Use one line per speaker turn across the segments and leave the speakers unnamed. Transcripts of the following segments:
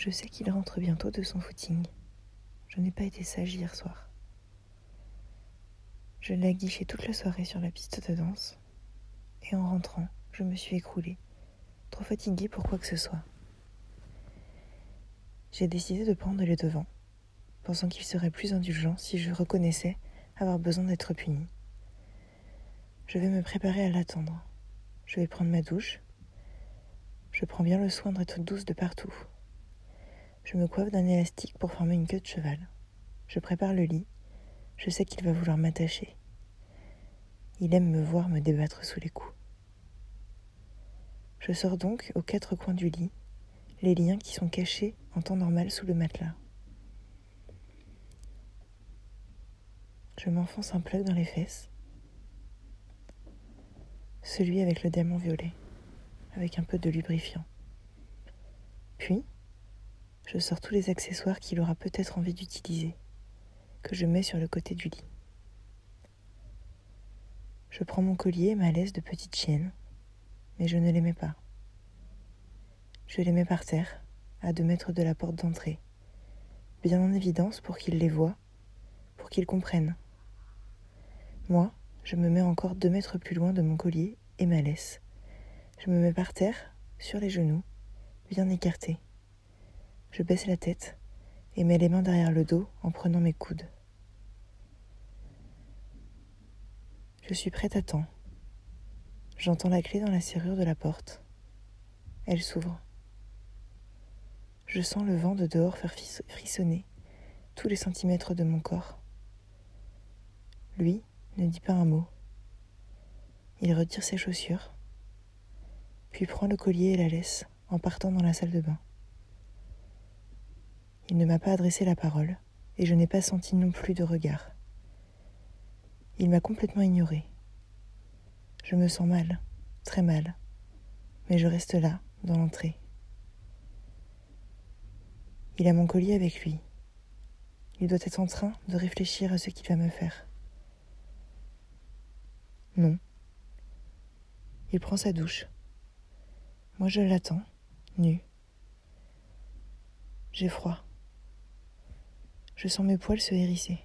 Je sais qu'il rentre bientôt de son footing. Je n'ai pas été sage hier soir. Je l'ai guiché toute la soirée sur la piste de danse. Et en rentrant, je me suis écroulée, trop fatiguée pour quoi que ce soit. J'ai décidé de prendre les devants, pensant qu'il serait plus indulgent si je reconnaissais avoir besoin d'être punie. Je vais me préparer à l'attendre. Je vais prendre ma douche. Je prends bien le soin d'être douce de partout. Je me coiffe d'un élastique pour former une queue de cheval. Je prépare le lit. Je sais qu'il va vouloir m'attacher. Il aime me voir me débattre sous les coups. Je sors donc aux quatre coins du lit, les liens qui sont cachés en temps normal sous le matelas. Je m'enfonce un plug dans les fesses, celui avec le diamant violet, avec un peu de lubrifiant. Puis, je sors tous les accessoires qu'il aura peut-être envie d'utiliser, que je mets sur le côté du lit. Je prends mon collier et ma laisse de petite chienne, mais je ne les mets pas. Je les mets par terre, à deux mètres de la porte d'entrée, bien en évidence pour qu'il les voie, pour qu'il comprenne. Moi, je me mets encore deux mètres plus loin de mon collier et ma laisse. Je me mets par terre, sur les genoux, bien écarté. Je baisse la tête et mets les mains derrière le dos en prenant mes coudes. Je suis prête à temps. J'entends la clé dans la serrure de la porte. Elle s'ouvre. Je sens le vent de dehors faire frissonner tous les centimètres de mon corps. Lui ne dit pas un mot. Il retire ses chaussures, puis prend le collier et la laisse en partant dans la salle de bain. Il ne m'a pas adressé la parole et je n'ai pas senti non plus de regard. Il m'a complètement ignoré. Je me sens mal, très mal, mais je reste là, dans l'entrée. Il a mon collier avec lui. Il doit être en train de réfléchir à ce qu'il va me faire. Non. Il prend sa douche. Moi je l'attends, nu. J'ai froid. Je sens mes poils se hérisser.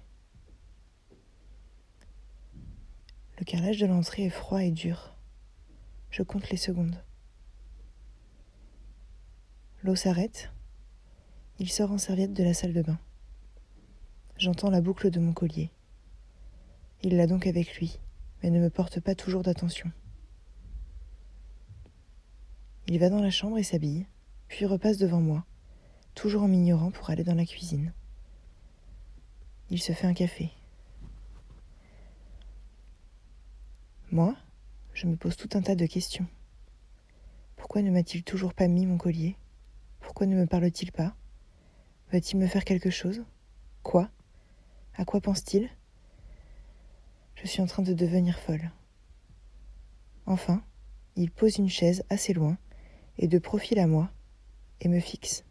Le carrelage de l'entrée est froid et dur. Je compte les secondes. L'eau s'arrête. Il sort en serviette de la salle de bain. J'entends la boucle de mon collier. Il l'a donc avec lui, mais ne me porte pas toujours d'attention. Il va dans la chambre et s'habille, puis repasse devant moi, toujours en m'ignorant pour aller dans la cuisine. Il se fait un café. Moi, je me pose tout un tas de questions. Pourquoi ne m'a-t-il toujours pas mis mon collier? Pourquoi ne me parle-t-il pas? Va-t-il me faire quelque chose? Quoi? À quoi pense-t-il? Je suis en train de devenir folle. Enfin, il pose une chaise assez loin et de profil à moi et me fixe.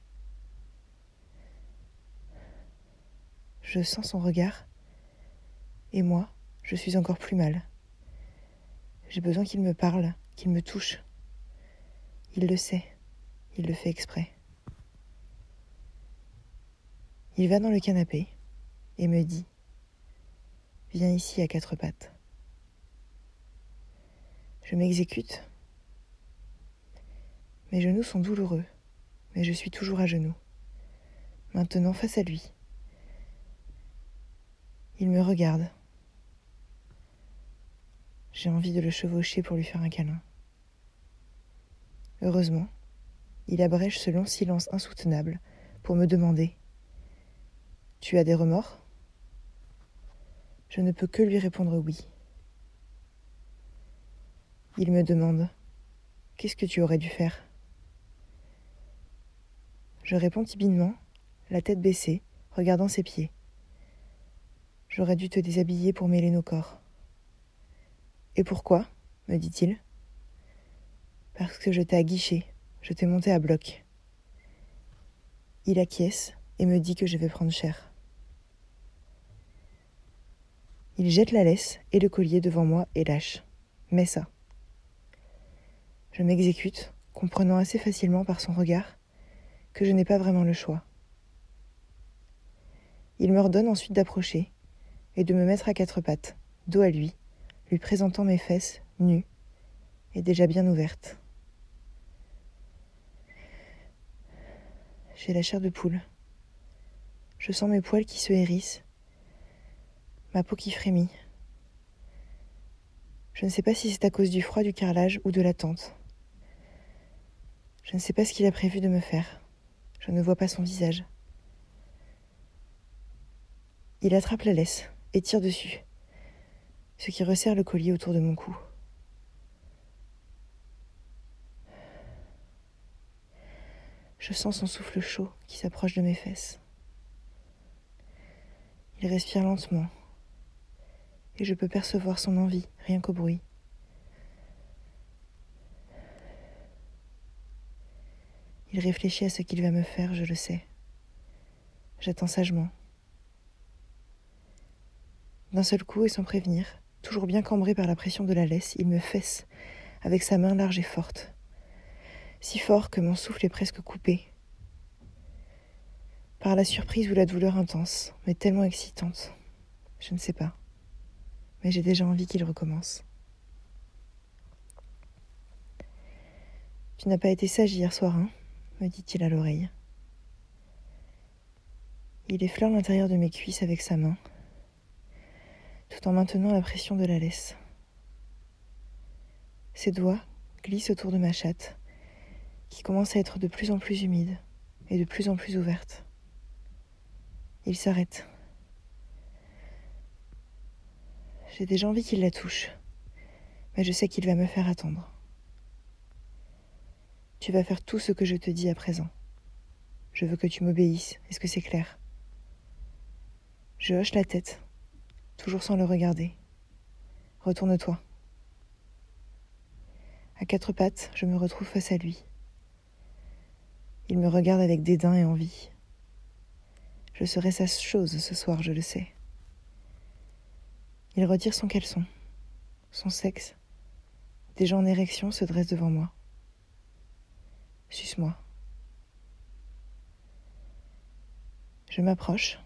Je sens son regard et moi, je suis encore plus mal. J'ai besoin qu'il me parle, qu'il me touche. Il le sait, il le fait exprès. Il va dans le canapé et me dit Viens ici à quatre pattes. Je m'exécute. Mes genoux sont douloureux, mais je suis toujours à genoux. Maintenant face à lui. Il me regarde. J'ai envie de le chevaucher pour lui faire un câlin. Heureusement, il abrège ce long silence insoutenable pour me demander Tu as des remords? Je ne peux que lui répondre oui. Il me demande Qu'est-ce que tu aurais dû faire? Je réponds timidement, la tête baissée, regardant ses pieds. J'aurais dû te déshabiller pour mêler nos corps. Et pourquoi me dit-il? Parce que je t'ai aguiché, je t'ai monté à bloc. Il acquiesce et me dit que je vais prendre cher. Il jette la laisse et le collier devant moi et lâche. Mais ça. Je m'exécute, comprenant assez facilement par son regard que je n'ai pas vraiment le choix. Il m'ordonne ensuite d'approcher et de me mettre à quatre pattes, dos à lui, lui présentant mes fesses, nues, et déjà bien ouvertes. J'ai la chair de poule. Je sens mes poils qui se hérissent, ma peau qui frémit. Je ne sais pas si c'est à cause du froid du carrelage ou de l'attente. Je ne sais pas ce qu'il a prévu de me faire. Je ne vois pas son visage. Il attrape la laisse et tire dessus, ce qui resserre le collier autour de mon cou. Je sens son souffle chaud qui s'approche de mes fesses. Il respire lentement et je peux percevoir son envie rien qu'au bruit. Il réfléchit à ce qu'il va me faire, je le sais. J'attends sagement. D'un seul coup et sans prévenir, toujours bien cambré par la pression de la laisse, il me fesse avec sa main large et forte si fort que mon souffle est presque coupé. Par la surprise ou la douleur intense, mais tellement excitante. Je ne sais pas. Mais j'ai déjà envie qu'il recommence. Tu n'as pas été sage hier soir, hein me dit-il à l'oreille. Il effleure l'intérieur de mes cuisses avec sa main, tout en maintenant la pression de la laisse. Ses doigts glissent autour de ma chatte, qui commence à être de plus en plus humide et de plus en plus ouverte. Il s'arrête. J'ai déjà envie qu'il la touche, mais je sais qu'il va me faire attendre. Tu vas faire tout ce que je te dis à présent. Je veux que tu m'obéisses, est-ce que c'est clair? Je hoche la tête, toujours sans le regarder. Retourne-toi. À quatre pattes, je me retrouve face à lui. Il me regarde avec dédain et envie. Je serai sa chose ce soir, je le sais. Il retire son caleçon, son sexe, déjà en érection, se dresse devant moi. Suce-moi. Je m'approche,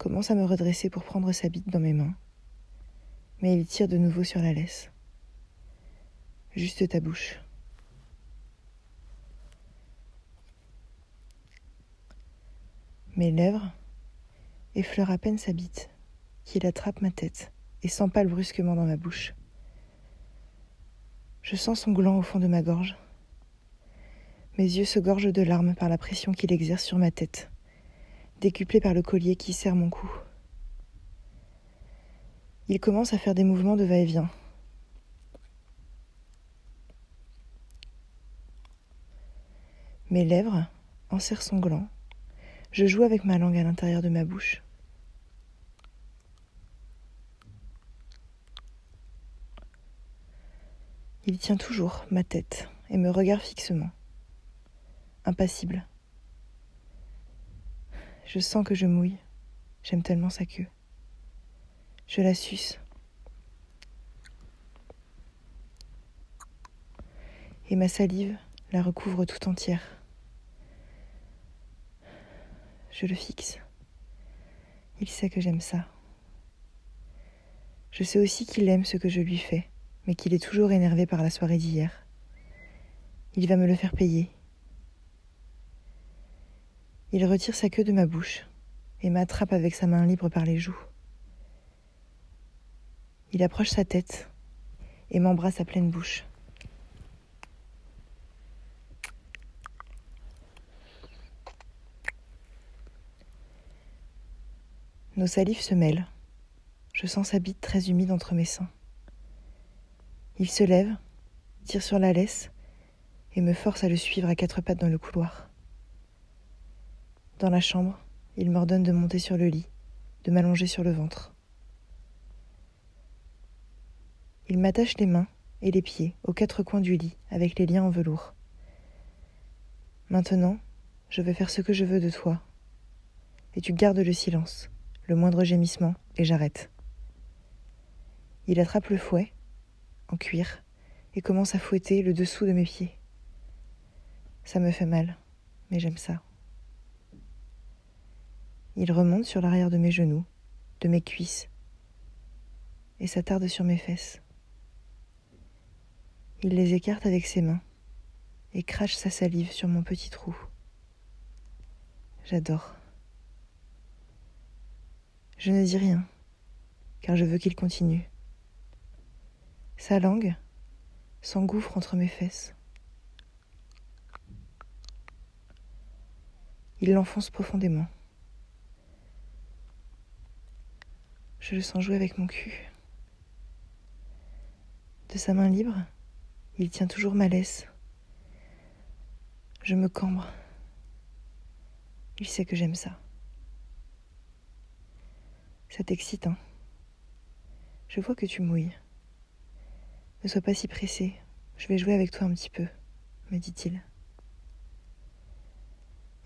commence à me redresser pour prendre sa bite dans mes mains, mais il tire de nouveau sur la laisse. Juste ta bouche. Mes lèvres effleurent à peine sa bite, qu'il attrape ma tête et s'empale brusquement dans ma bouche. Je sens son gland au fond de ma gorge. Mes yeux se gorgent de larmes par la pression qu'il exerce sur ma tête, décuplée par le collier qui serre mon cou. Il commence à faire des mouvements de va-et-vient. Mes lèvres enserrent son gland je joue avec ma langue à l'intérieur de ma bouche. Il tient toujours ma tête et me regarde fixement, impassible. Je sens que je mouille, j'aime tellement sa queue. Je la suce. Et ma salive la recouvre tout entière. Je le fixe. Il sait que j'aime ça. Je sais aussi qu'il aime ce que je lui fais, mais qu'il est toujours énervé par la soirée d'hier. Il va me le faire payer. Il retire sa queue de ma bouche et m'attrape avec sa main libre par les joues. Il approche sa tête et m'embrasse à pleine bouche. Nos salives se mêlent. Je sens sa bite très humide entre mes seins. Il se lève, tire sur la laisse et me force à le suivre à quatre pattes dans le couloir. Dans la chambre, il m'ordonne de monter sur le lit, de m'allonger sur le ventre. Il m'attache les mains et les pieds aux quatre coins du lit avec les liens en velours. Maintenant, je vais faire ce que je veux de toi, et tu gardes le silence le moindre gémissement, et j'arrête. Il attrape le fouet, en cuir, et commence à fouetter le dessous de mes pieds. Ça me fait mal, mais j'aime ça. Il remonte sur l'arrière de mes genoux, de mes cuisses, et s'attarde sur mes fesses. Il les écarte avec ses mains et crache sa salive sur mon petit trou. J'adore. Je ne dis rien, car je veux qu'il continue. Sa langue s'engouffre entre mes fesses. Il l'enfonce profondément. Je le sens jouer avec mon cul. De sa main libre, il tient toujours ma laisse. Je me cambre. Il sait que j'aime ça. Ça t'excite, hein? Je vois que tu mouilles. Ne sois pas si pressé, je vais jouer avec toi un petit peu, me dit-il.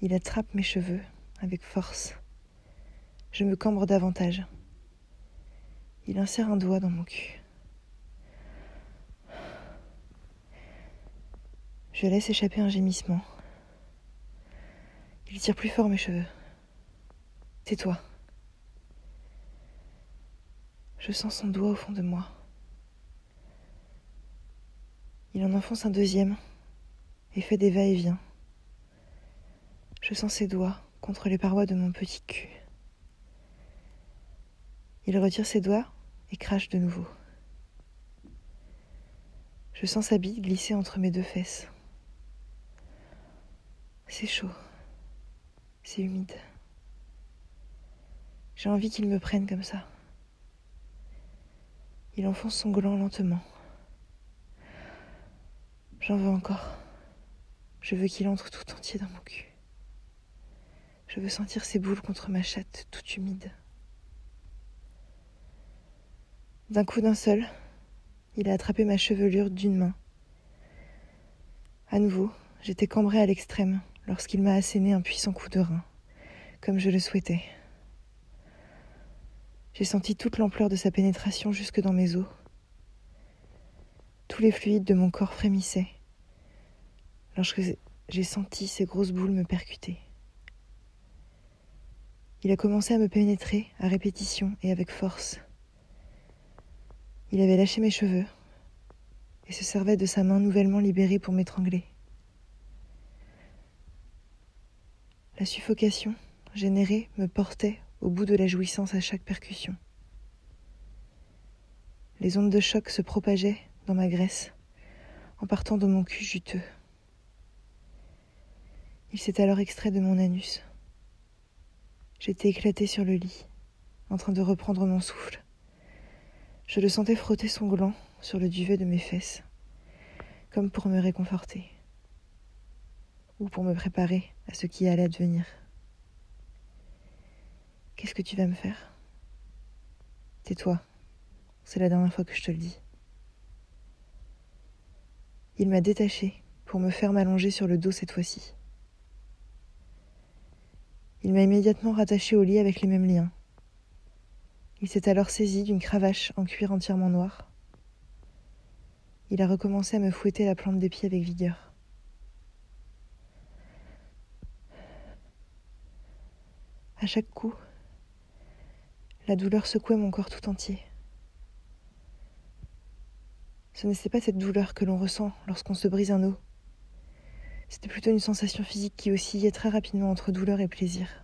Il attrape mes cheveux avec force. Je me cambre davantage. Il insère un doigt dans mon cul. Je laisse échapper un gémissement. Il tire plus fort mes cheveux. Tais-toi. Je sens son doigt au fond de moi. Il en enfonce un deuxième et fait des va-et-vient. Je sens ses doigts contre les parois de mon petit cul. Il retire ses doigts crache de nouveau. Je sens sa bite glisser entre mes deux fesses. C'est chaud. C'est humide. J'ai envie qu'il me prenne comme ça. Il enfonce son gland lentement. J'en veux encore. Je veux qu'il entre tout entier dans mon cul. Je veux sentir ses boules contre ma chatte, toute humide. D'un coup d'un seul, il a attrapé ma chevelure d'une main. À nouveau, j'étais cambrée à l'extrême lorsqu'il m'a asséné un puissant coup de rein, comme je le souhaitais. J'ai senti toute l'ampleur de sa pénétration jusque dans mes os. Tous les fluides de mon corps frémissaient lorsque j'ai senti ces grosses boules me percuter. Il a commencé à me pénétrer à répétition et avec force. Il avait lâché mes cheveux et se servait de sa main nouvellement libérée pour m'étrangler. La suffocation générée me portait au bout de la jouissance à chaque percussion. Les ondes de choc se propageaient dans ma graisse en partant de mon cul juteux. Il s'est alors extrait de mon anus. J'étais éclatée sur le lit, en train de reprendre mon souffle. Je le sentais frotter son gland sur le duvet de mes fesses, comme pour me réconforter, ou pour me préparer à ce qui allait advenir. Qu'est-ce que tu vas me faire? Tais-toi, c'est la dernière fois que je te le dis. Il m'a détaché pour me faire m'allonger sur le dos cette fois-ci. Il m'a immédiatement rattaché au lit avec les mêmes liens. Il s'est alors saisi d'une cravache en cuir entièrement noir. Il a recommencé à me fouetter la plante des pieds avec vigueur. À chaque coup, la douleur secouait mon corps tout entier. Ce n'était pas cette douleur que l'on ressent lorsqu'on se brise un os. C'était plutôt une sensation physique qui oscillait très rapidement entre douleur et plaisir.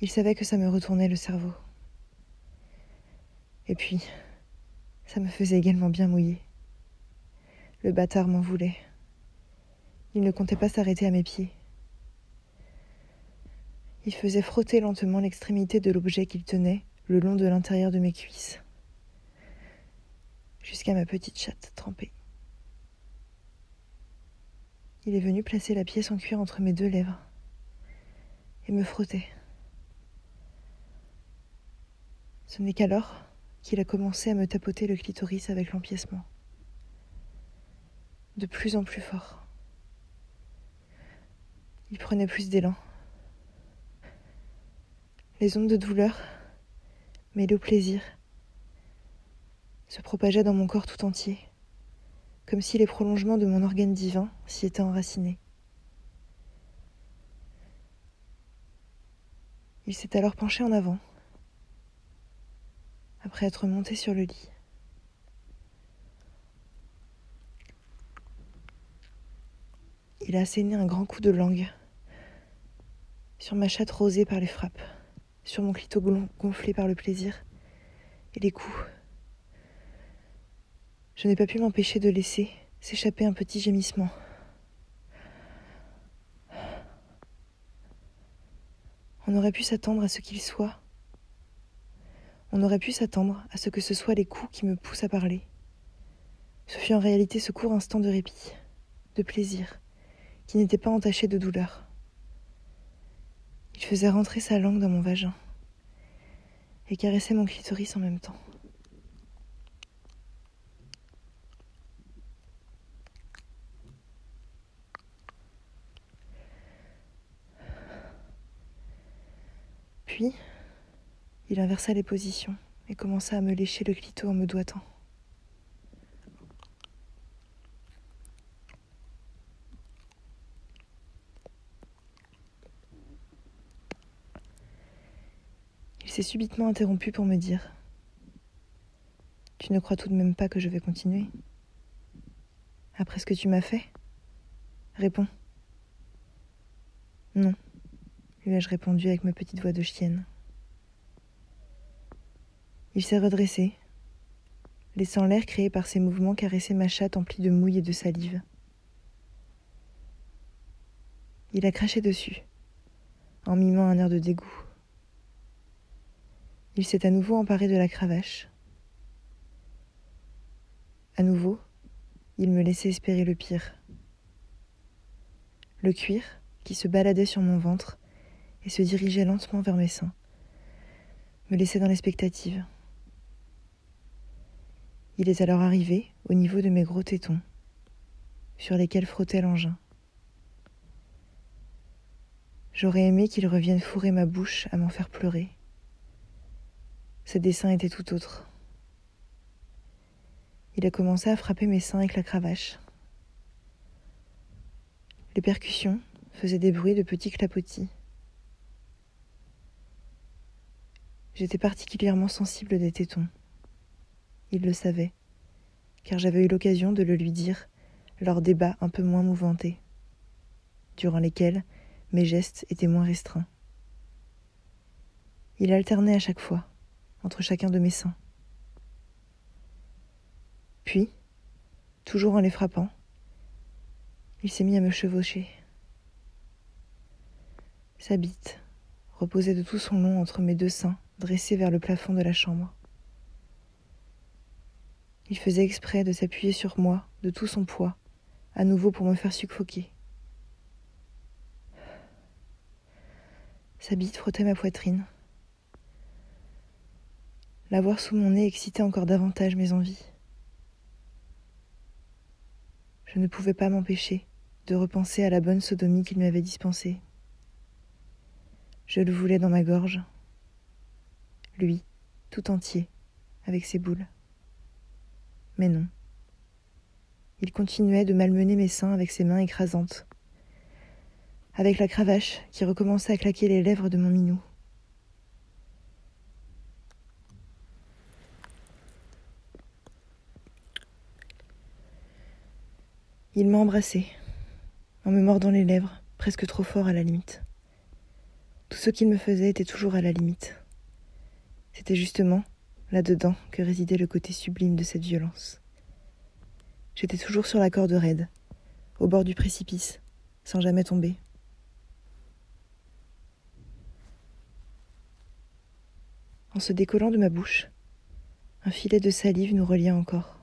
Il savait que ça me retournait le cerveau. Et puis, ça me faisait également bien mouiller. Le bâtard m'en voulait. Il ne comptait pas s'arrêter à mes pieds. Il faisait frotter lentement l'extrémité de l'objet qu'il tenait le long de l'intérieur de mes cuisses, jusqu'à ma petite chatte trempée. Il est venu placer la pièce en cuir entre mes deux lèvres et me frotter. Ce n'est qu'alors qu'il a commencé à me tapoter le clitoris avec l'empiècement. De plus en plus fort. Il prenait plus d'élan. Les ondes de douleur, mêlées au plaisir, se propageaient dans mon corps tout entier, comme si les prolongements de mon organe divin s'y étaient enracinés. Il s'est alors penché en avant, après être monté sur le lit. Il a asséné un grand coup de langue sur ma chatte rosée par les frappes, sur mon clito gonflé par le plaisir et les coups. Je n'ai pas pu m'empêcher de laisser s'échapper un petit gémissement. On aurait pu s'attendre à ce qu'il soit. On aurait pu s'attendre à ce que ce soit les coups qui me poussent à parler. Ce fut en réalité ce court instant de répit, de plaisir, qui n'était pas entaché de douleur. Il faisait rentrer sa langue dans mon vagin et caressait mon clitoris en même temps. Puis, il inversa les positions et commença à me lécher le clito en me doigtant. s'est subitement interrompu pour me dire Tu ne crois tout de même pas que je vais continuer Après ce que tu m'as fait? Réponds. Non, lui ai-je répondu avec ma petite voix de chienne. Il s'est redressé, laissant l'air créé par ses mouvements caresser ma chatte emplie de mouille et de salive. Il a craché dessus, en mimant un air de dégoût. Il s'est à nouveau emparé de la cravache. À nouveau, il me laissait espérer le pire. Le cuir, qui se baladait sur mon ventre et se dirigeait lentement vers mes seins, me laissait dans l'expectative. Il est alors arrivé au niveau de mes gros tétons, sur lesquels frottait l'engin. J'aurais aimé qu'il revienne fourrer ma bouche à m'en faire pleurer. Ce dessin était tout autre. Il a commencé à frapper mes seins avec la cravache. Les percussions faisaient des bruits de petits clapotis. J'étais particulièrement sensible des tétons. Il le savait, car j'avais eu l'occasion de le lui dire lors débats un peu moins mouvementés, durant lesquels mes gestes étaient moins restreints. Il alternait à chaque fois entre chacun de mes seins. Puis, toujours en les frappant, il s'est mis à me chevaucher. Sa bite reposait de tout son long entre mes deux seins, dressés vers le plafond de la chambre. Il faisait exprès de s'appuyer sur moi de tout son poids, à nouveau pour me faire suffoquer. Sa bite frottait ma poitrine, L'avoir sous mon nez excitait encore davantage mes envies. Je ne pouvais pas m'empêcher de repenser à la bonne sodomie qu'il m'avait dispensée. Je le voulais dans ma gorge, lui, tout entier, avec ses boules. Mais non. Il continuait de malmener mes seins avec ses mains écrasantes, avec la cravache qui recommençait à claquer les lèvres de mon minou. Il m'a embrassé, en me mordant les lèvres, presque trop fort à la limite. Tout ce qu'il me faisait était toujours à la limite. C'était justement là-dedans que résidait le côté sublime de cette violence. J'étais toujours sur la corde raide, au bord du précipice, sans jamais tomber. En se décollant de ma bouche, un filet de salive nous relia encore.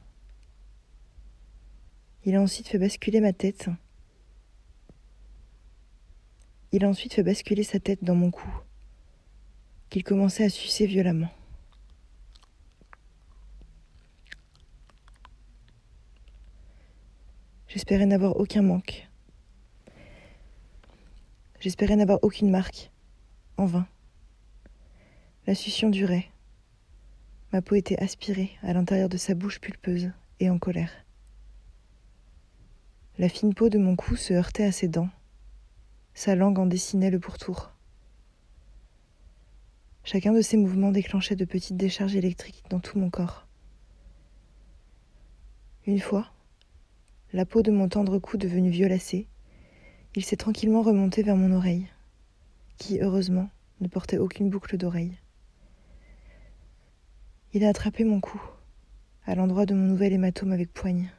Il a ensuite fait basculer ma tête. Il a ensuite fait basculer sa tête dans mon cou, qu'il commençait à sucer violemment. J'espérais n'avoir aucun manque. J'espérais n'avoir aucune marque. En vain. La succion durait. Ma peau était aspirée à l'intérieur de sa bouche pulpeuse et en colère. La fine peau de mon cou se heurtait à ses dents. Sa langue en dessinait le pourtour. Chacun de ces mouvements déclenchait de petites décharges électriques dans tout mon corps. Une fois, la peau de mon tendre cou devenue violacée, il s'est tranquillement remonté vers mon oreille, qui, heureusement, ne portait aucune boucle d'oreille. Il a attrapé mon cou, à l'endroit de mon nouvel hématome avec poigne.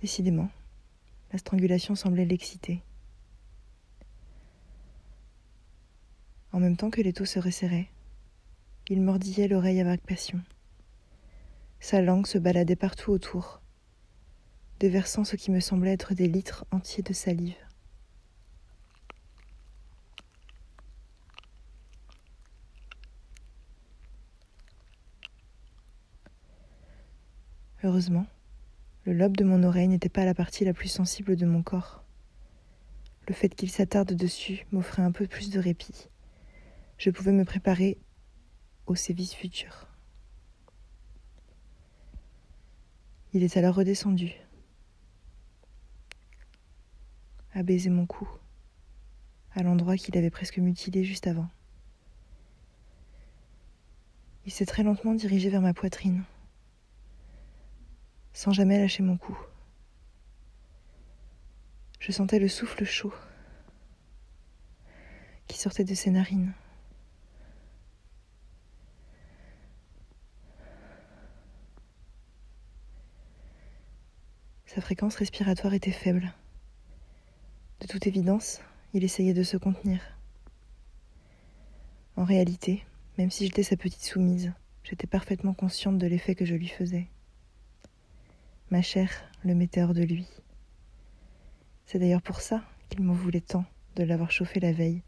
Décidément, la strangulation semblait l'exciter. En même temps que l'étau se resserrait, il mordillait l'oreille avec passion. Sa langue se baladait partout autour, déversant ce qui me semblait être des litres entiers de salive. Heureusement, le lobe de mon oreille n'était pas la partie la plus sensible de mon corps. Le fait qu'il s'attarde dessus m'offrait un peu plus de répit. Je pouvais me préparer au sévice futur. Il est alors redescendu, a baisé mon cou, à l'endroit qu'il avait presque mutilé juste avant. Il s'est très lentement dirigé vers ma poitrine sans jamais lâcher mon cou. Je sentais le souffle chaud qui sortait de ses narines. Sa fréquence respiratoire était faible. De toute évidence, il essayait de se contenir. En réalité, même si j'étais sa petite soumise, j'étais parfaitement consciente de l'effet que je lui faisais. Ma chair le mettait hors de lui. C'est d'ailleurs pour ça qu'il m'en voulait tant de l'avoir chauffé la veille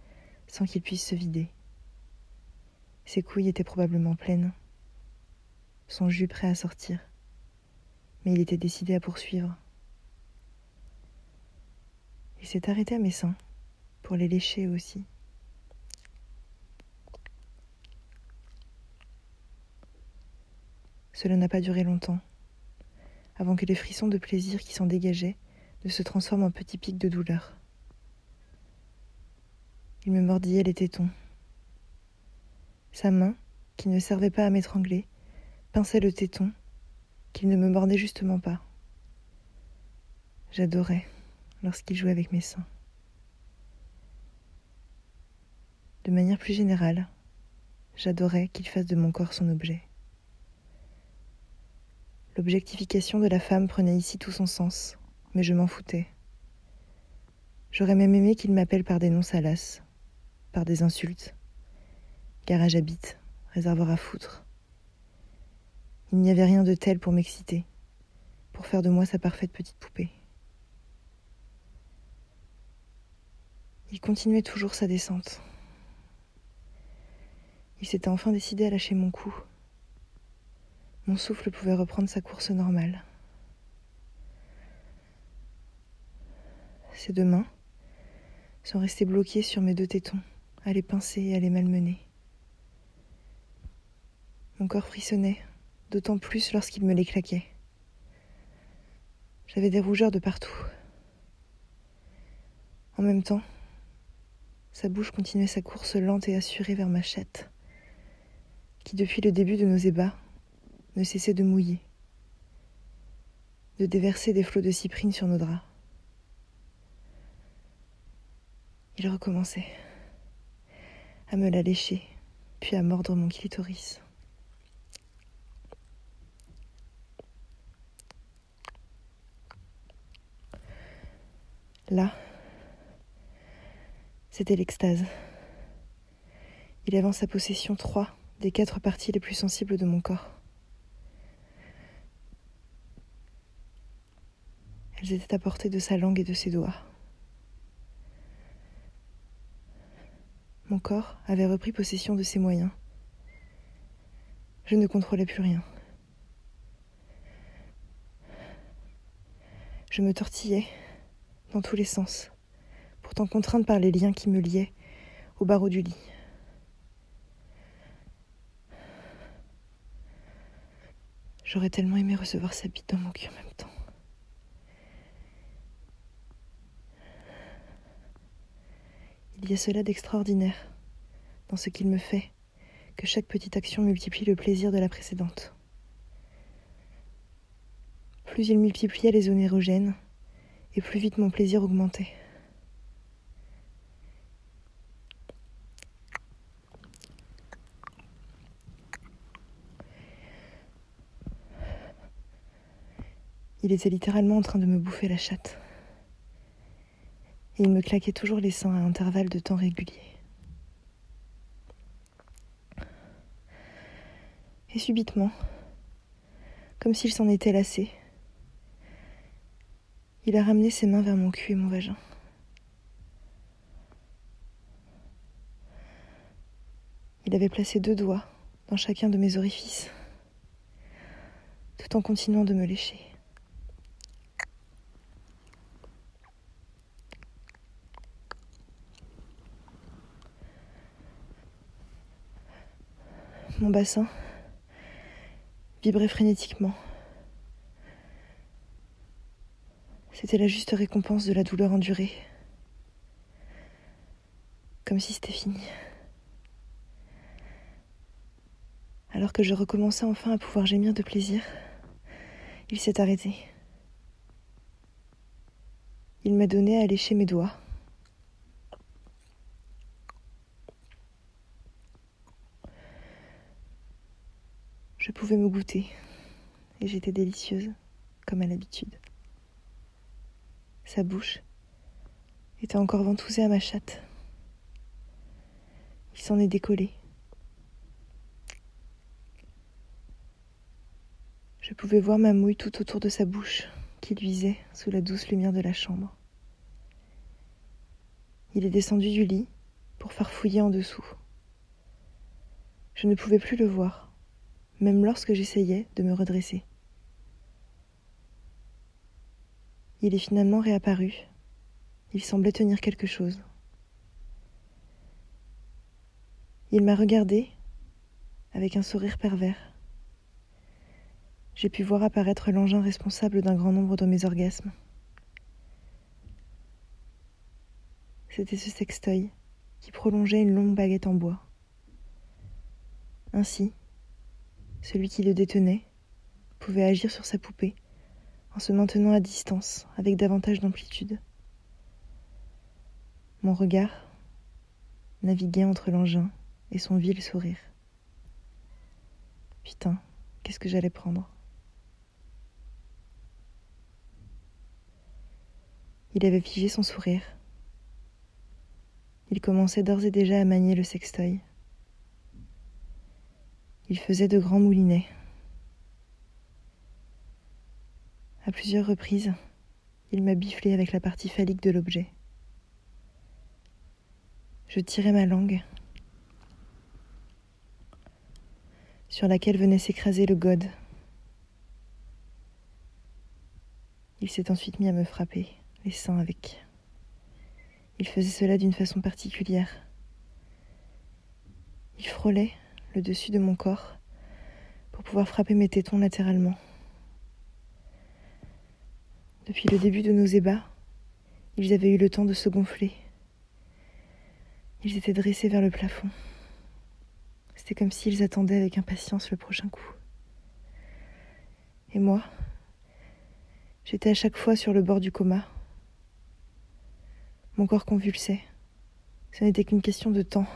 sans qu'il puisse se vider. Ses couilles étaient probablement pleines, son jus prêt à sortir, mais il était décidé à poursuivre. Il s'est arrêté à mes seins pour les lécher aussi. Cela n'a pas duré longtemps avant que les frissons de plaisir qui s'en dégageaient ne se transforment en petits pics de douleur. Il me mordillait les tétons. Sa main, qui ne servait pas à m'étrangler, pinçait le téton, qu'il ne me mordait justement pas. J'adorais lorsqu'il jouait avec mes seins. De manière plus générale, j'adorais qu'il fasse de mon corps son objet. L'objectification de la femme prenait ici tout son sens, mais je m'en foutais. J'aurais même aimé qu'il m'appelle par des noms salaces, par des insultes. Garage à bite, réservoir à foutre. Il n'y avait rien de tel pour m'exciter, pour faire de moi sa parfaite petite poupée. Il continuait toujours sa descente. Il s'était enfin décidé à lâcher mon cou mon souffle pouvait reprendre sa course normale. Ses deux mains sont restées bloquées sur mes deux tétons, à les pincer et à les malmener. Mon corps frissonnait, d'autant plus lorsqu'il me les claquait. J'avais des rougeurs de partout. En même temps, sa bouche continuait sa course lente et assurée vers ma chatte, qui depuis le début de nos ébats ne cessait de mouiller, de déverser des flots de cyprine sur nos draps. Il recommençait à me la lécher, puis à mordre mon clitoris. Là, c'était l'extase. Il en sa possession trois des quatre parties les plus sensibles de mon corps. Elles étaient à portée de sa langue et de ses doigts. Mon corps avait repris possession de ses moyens. Je ne contrôlais plus rien. Je me tortillais dans tous les sens, pourtant contrainte par les liens qui me liaient au barreau du lit. J'aurais tellement aimé recevoir sa bite dans mon cul en même temps. Il y a cela d'extraordinaire dans ce qu'il me fait, que chaque petite action multiplie le plaisir de la précédente. Plus il multipliait les zones érogènes, et plus vite mon plaisir augmentait. Il était littéralement en train de me bouffer la chatte. Et il me claquait toujours les seins à intervalles de temps réguliers. Et subitement, comme s'il s'en était lassé, il a ramené ses mains vers mon cul et mon vagin. Il avait placé deux doigts dans chacun de mes orifices, tout en continuant de me lécher. Mon bassin vibrait frénétiquement. C'était la juste récompense de la douleur endurée. Comme si c'était fini. Alors que je recommençais enfin à pouvoir gémir de plaisir, il s'est arrêté. Il m'a donné à lécher mes doigts. Je pouvais me goûter et j'étais délicieuse, comme à l'habitude. Sa bouche était encore ventousée à ma chatte. Il s'en est décollé. Je pouvais voir ma mouille tout autour de sa bouche qui luisait sous la douce lumière de la chambre. Il est descendu du lit pour farfouiller en dessous. Je ne pouvais plus le voir même lorsque j'essayais de me redresser. Il est finalement réapparu. Il semblait tenir quelque chose. Il m'a regardé avec un sourire pervers. J'ai pu voir apparaître l'engin responsable d'un grand nombre de mes orgasmes. C'était ce sextoy qui prolongeait une longue baguette en bois. Ainsi, celui qui le détenait, pouvait agir sur sa poupée en se maintenant à distance avec davantage d'amplitude. Mon regard naviguait entre l'engin et son vil sourire. Putain, qu'est-ce que j'allais prendre? Il avait figé son sourire. Il commençait d'ores et déjà à manier le sextoy. Il faisait de grands moulinets. À plusieurs reprises, il m'a biflé avec la partie phallique de l'objet. Je tirais ma langue, sur laquelle venait s'écraser le gode. Il s'est ensuite mis à me frapper les seins avec. Il faisait cela d'une façon particulière. Il frôlait le dessus de mon corps pour pouvoir frapper mes tétons latéralement. Depuis le début de nos ébats, ils avaient eu le temps de se gonfler. Ils étaient dressés vers le plafond. C'était comme s'ils attendaient avec impatience le prochain coup. Et moi, j'étais à chaque fois sur le bord du coma. Mon corps convulsait. Ce n'était qu'une question de temps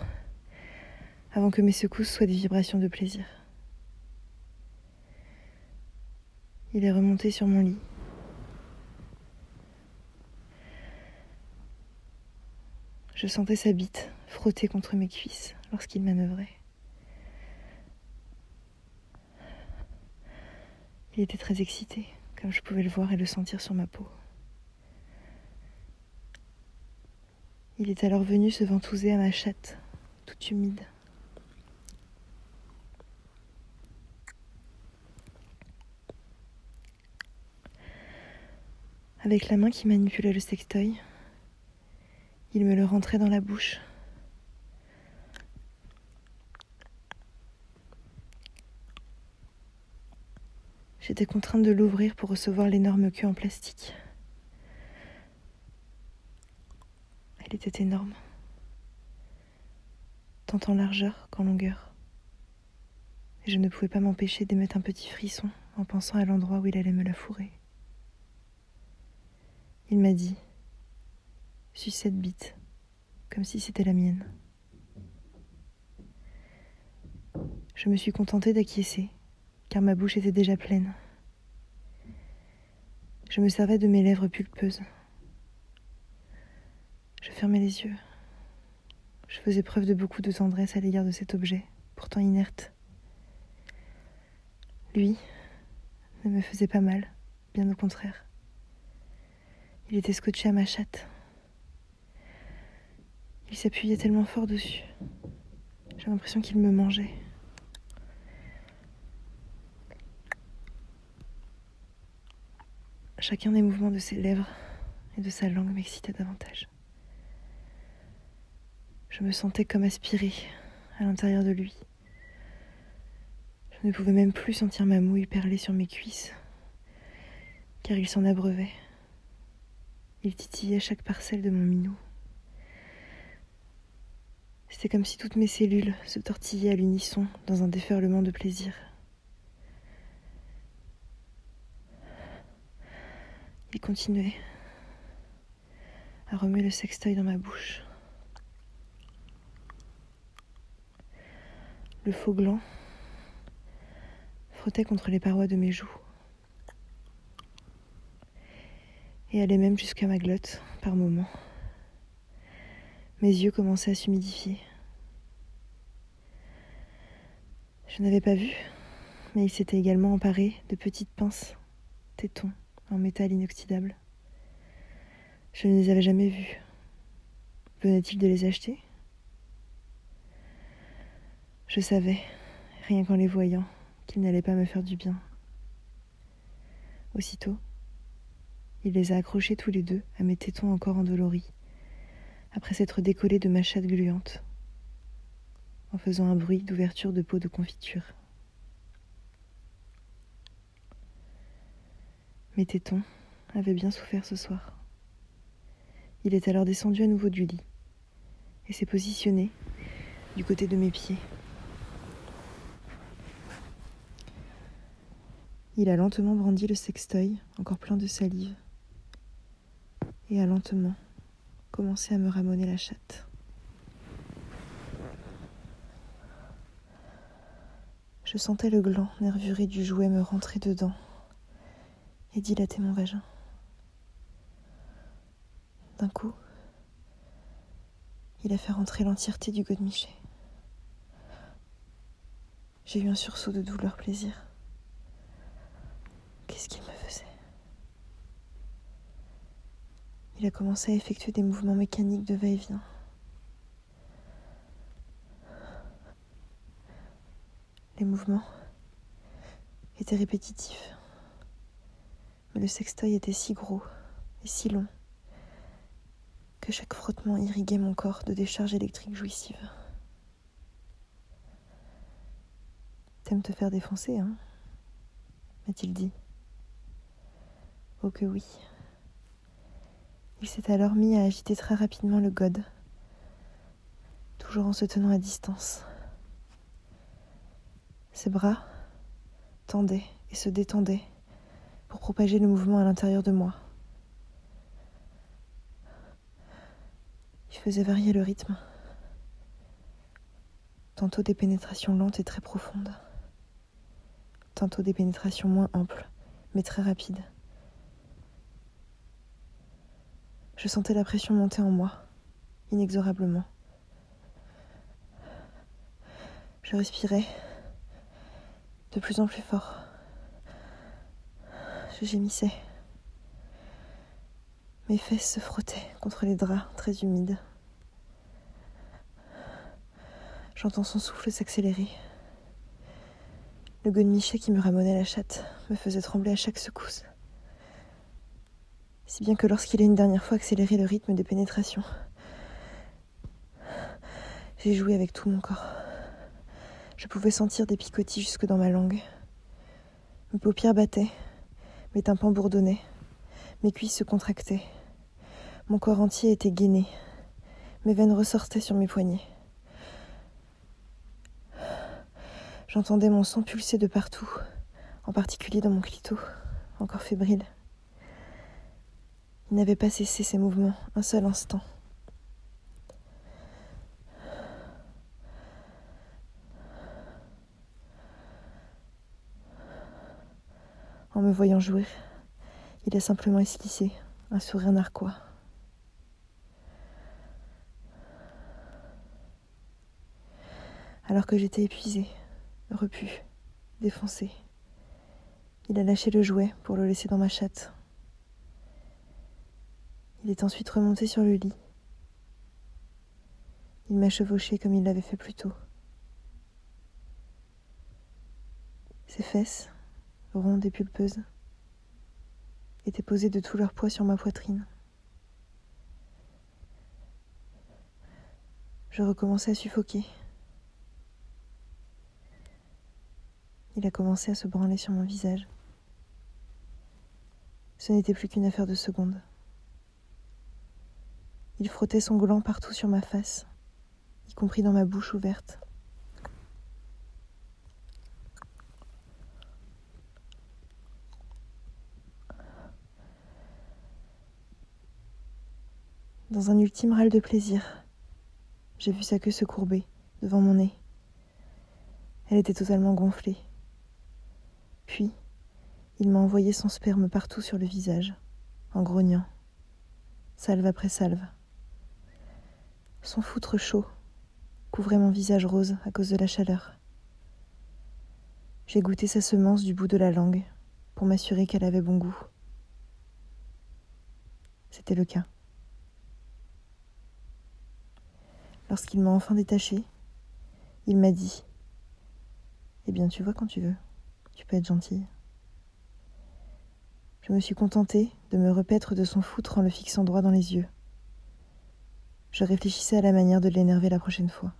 avant que mes secousses soient des vibrations de plaisir. Il est remonté sur mon lit. Je sentais sa bite frotter contre mes cuisses lorsqu'il manœuvrait. Il était très excité, comme je pouvais le voir et le sentir sur ma peau. Il est alors venu se ventouser à ma chatte, toute humide. Avec la main qui manipulait le sextoy, il me le rentrait dans la bouche. J'étais contrainte de l'ouvrir pour recevoir l'énorme queue en plastique. Elle était énorme, tant en largeur qu'en longueur. Et je ne pouvais pas m'empêcher d'émettre un petit frisson en pensant à l'endroit où il allait me la fourrer. Il m'a dit Suis cette bite, comme si c'était la mienne. Je me suis contentée d'acquiescer, car ma bouche était déjà pleine. Je me servais de mes lèvres pulpeuses. Je fermais les yeux. Je faisais preuve de beaucoup de tendresse à l'égard de cet objet, pourtant inerte. Lui ne me faisait pas mal, bien au contraire. Il était scotché à ma chatte. Il s'appuyait tellement fort dessus. J'ai l'impression qu'il me mangeait. Chacun des mouvements de ses lèvres et de sa langue m'excitait davantage. Je me sentais comme aspirée à l'intérieur de lui. Je ne pouvais même plus sentir ma mouille perler sur mes cuisses, car il s'en abreuvait. Il titillait chaque parcelle de mon minou. C'était comme si toutes mes cellules se tortillaient à l'unisson dans un déferlement de plaisir. Il continuait à remuer le sextoy dans ma bouche. Le faux gland frottait contre les parois de mes joues et allait même jusqu'à ma glotte par moments. Mes yeux commençaient à s'humidifier. Je n'avais pas vu, mais il s'était également emparé de petites pinces, tétons, en métal inoxydable. Je ne les avais jamais vus. Venait-il de les acheter? Je savais, rien qu'en les voyant, qu'ils n'allaient pas me faire du bien. Aussitôt, il les a accrochés tous les deux à mes tétons encore endoloris, après s'être décollé de ma chatte gluante, en faisant un bruit d'ouverture de pot de confiture. Mes tétons avaient bien souffert ce soir. Il est alors descendu à nouveau du lit et s'est positionné du côté de mes pieds. Il a lentement brandi le sextoy, encore plein de salive, et a lentement commencé à me ramoner la chatte. Je sentais le gland nervuré du jouet me rentrer dedans et dilater mon vagin. D'un coup, il a fait rentrer l'entièreté du godemiché. J'ai eu un sursaut de douleur plaisir. Qu'est-ce qu'il me faisait? Il a commencé à effectuer des mouvements mécaniques de va-et-vient. Les mouvements étaient répétitifs mais le sextoy était si gros et si long que chaque frottement irriguait mon corps de décharges électriques jouissives. T'aimes te faire défoncer, hein? M'a-t-il dit. Oh que oui. Il s'est alors mis à agiter très rapidement le gode, toujours en se tenant à distance. Ses bras tendaient et se détendaient pour propager le mouvement à l'intérieur de moi. Il faisait varier le rythme. Tantôt des pénétrations lentes et très profondes. Tantôt des pénétrations moins amples, mais très rapides. Je sentais la pression monter en moi, inexorablement. Je respirais de plus en plus fort je gémissais. Mes fesses se frottaient contre les draps très humides. J'entends son souffle s'accélérer. Le godemiché qui me ramenait la chatte me faisait trembler à chaque secousse. Si bien que lorsqu'il a une dernière fois accéléré le rythme des pénétrations, j'ai joué avec tout mon corps. Je pouvais sentir des picotis jusque dans ma langue. Mes paupières battaient, mes tympans bourdonnaient, mes cuisses se contractaient. Mon corps entier était gainé. Mes veines ressortaient sur mes poignets. J'entendais mon sang pulser de partout, en particulier dans mon clito, encore fébrile. Il n'avait pas cessé ses mouvements un seul instant. En me voyant jouer, il a simplement esquissé un sourire narquois. Alors que j'étais épuisée, repu, défoncé, il a lâché le jouet pour le laisser dans ma chatte. Il est ensuite remonté sur le lit. Il m'a chevauché comme il l'avait fait plus tôt. Ses fesses, rondes et pulpeuses, étaient posées de tout leur poids sur ma poitrine. Je recommençais à suffoquer. Il a commencé à se branler sur mon visage. Ce n'était plus qu'une affaire de secondes. Il frottait son gland partout sur ma face, y compris dans ma bouche ouverte. Dans un ultime râle de plaisir, j'ai vu sa queue se courber devant mon nez. Elle était totalement gonflée. Puis, il m'a envoyé son sperme partout sur le visage, en grognant, salve après salve. Son foutre chaud couvrait mon visage rose à cause de la chaleur. J'ai goûté sa semence du bout de la langue pour m'assurer qu'elle avait bon goût. C'était le cas. Lorsqu'il m'a enfin détaché, il m'a dit Eh bien, tu vois quand tu veux, tu peux être gentille. Je me suis contentée de me repaître de son foutre en le fixant droit dans les yeux. Je réfléchissais à la manière de l'énerver la prochaine fois.